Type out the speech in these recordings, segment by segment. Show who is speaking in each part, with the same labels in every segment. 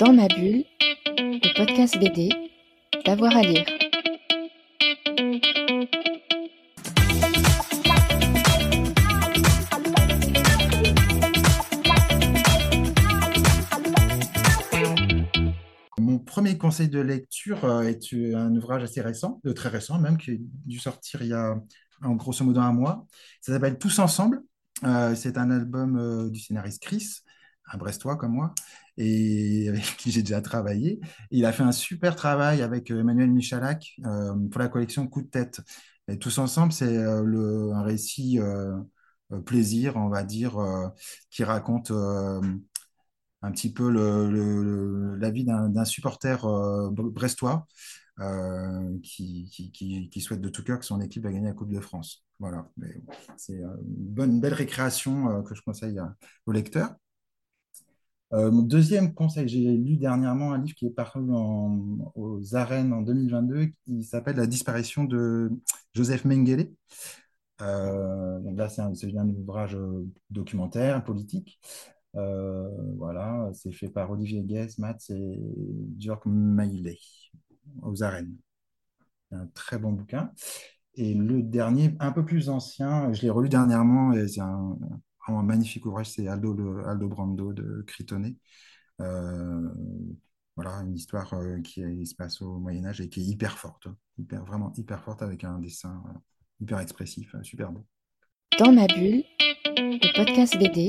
Speaker 1: Dans ma bulle, le podcast BD, d'avoir à lire.
Speaker 2: Mon premier conseil de lecture euh, est un ouvrage assez récent, de très récent même, qui a dû sortir il y a en grosso modo un mois. Ça s'appelle Tous ensemble. Euh, c'est un album euh, du scénariste Chris, un Brestois comme moi, et avec qui j'ai déjà travaillé. Il a fait un super travail avec euh, Emmanuel Michalak euh, pour la collection Coup de tête. Et Tous ensemble, c'est euh, un récit euh, plaisir, on va dire, qui raconte un petit peu le, la vie d'un supporter bre- brestois qui, qui, qui- souhaite de tout cœur que son équipe va gagner la Coupe de France. Voilà, c'est une belle récréation que je conseille aux lecteurs. Euh, mon deuxième conseil, j'ai lu dernièrement un livre qui est paru aux arènes en 2022 qui s'appelle La disparition de Joseph Mengele. Euh, donc là, c'est un, un ouvrage euh, documentaire, politique. Voilà, c'est fait par Olivier Guès, Mats et Jörg Maillet aux arènes. Un très bon bouquin. Et le dernier, un peu plus ancien, je l'ai relu dernièrement et c'est un, un magnifique ouvrage, c'est Aldo, Aldo Brando de Critonnet. Euh, voilà, une histoire euh, qui, se passe au Moyen Âge et qui est hyper forte, hyper, vraiment hyper forte avec un dessin euh, hyper expressif, super beau.
Speaker 1: Dans ma bulle, le podcast BD,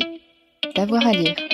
Speaker 1: d'avoir à lire.